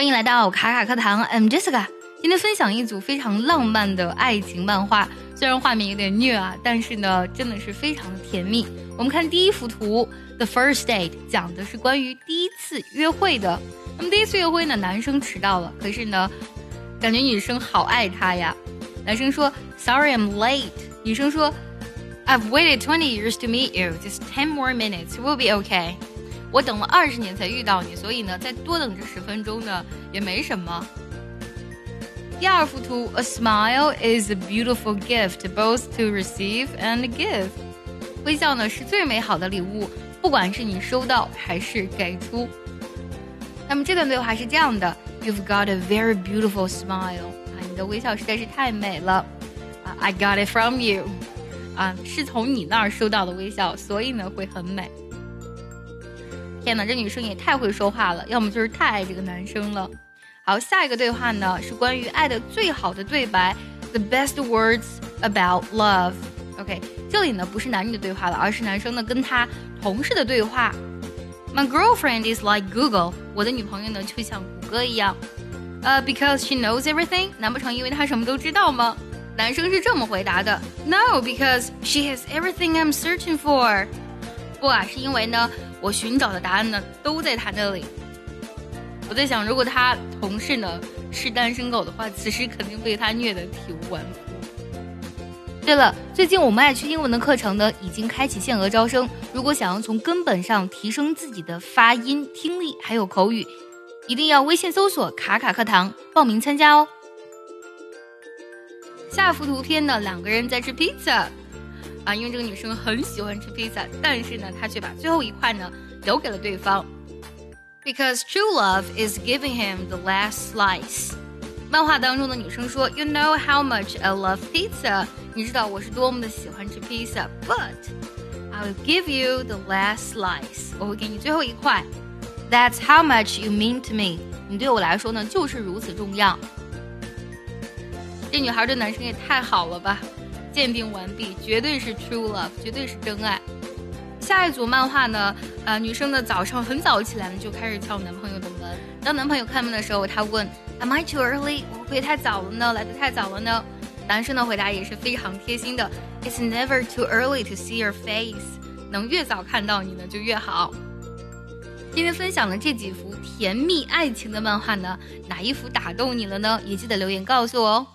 欢迎来到卡卡课堂，I'm Jessica。今天分享一组非常浪漫的爱情漫画，虽然画面有点虐啊，但是呢，真的是非常的甜蜜。我们看第一幅图，The First Date 讲的是关于第一次约会的。那么第一次约会呢，男生迟到了，可是呢，感觉女生好爱他呀。男生说，Sorry I'm late。女生说，I've waited twenty years to meet you. Just ten more minutes, we'll be okay. 我等了二十年才遇到你，所以呢，再多等这十分钟呢也没什么。第二幅图，A smile is a beautiful gift both to receive and give。微笑呢是最美好的礼物，不管是你收到还是给出。那么这段对话是这样的：You've got a very beautiful smile。啊，你的微笑实在是太美了。啊，I got it from you。啊，是从你那儿收到的微笑，所以呢会很美。 天哪，这女生也太会说话了，要么就是太爱这个男生了。好，下一个对话呢是关于爱的最好的对白，the best words about love。OK，这里呢不是男女的对话了，而是男生呢跟他同事的对话。My girlfriend is like Google，我的女朋友呢就像谷歌一样。呃，because she knows everything，难不成因为她什么都知道吗？男生是这么回答的：No，because she has everything I'm searching for。 不啊，是因为呢。我寻找的答案呢，都在他那里。我在想，如果他同事呢是单身狗的话，此时肯定被他虐得体无完肤。对了，最近我们爱趣英文的课程呢已经开启限额招生，如果想要从根本上提升自己的发音、听力还有口语，一定要微信搜索“卡卡课堂”报名参加哦。下幅图片呢，两个人在吃披萨。啊，因为这个女生很喜欢吃披萨，但是呢，她却把最后一块呢留给了对方。Because true love is giving him the last slice。漫画当中的女生说：“You know how much I love pizza。你知道我是多么的喜欢吃披萨，But I will give you the last slice。我会给你最后一块。That's how much you mean to me。你对我来说呢，就是如此重要。这女孩对男生也太好了吧！” 鉴定完毕，绝对是 true love，绝对是真爱。下一组漫画呢？呃，女生呢早上很早起来呢，就开始敲男朋友的门。当男朋友开门的时候，她问：Am I too early？我会不会太早了呢？来的太早了呢？男生的回答也是非常贴心的：It's never too early to see your face。能越早看到你呢，就越好。今天分享的这几幅甜蜜爱情的漫画呢，哪一幅打动你了呢？也记得留言告诉我哦。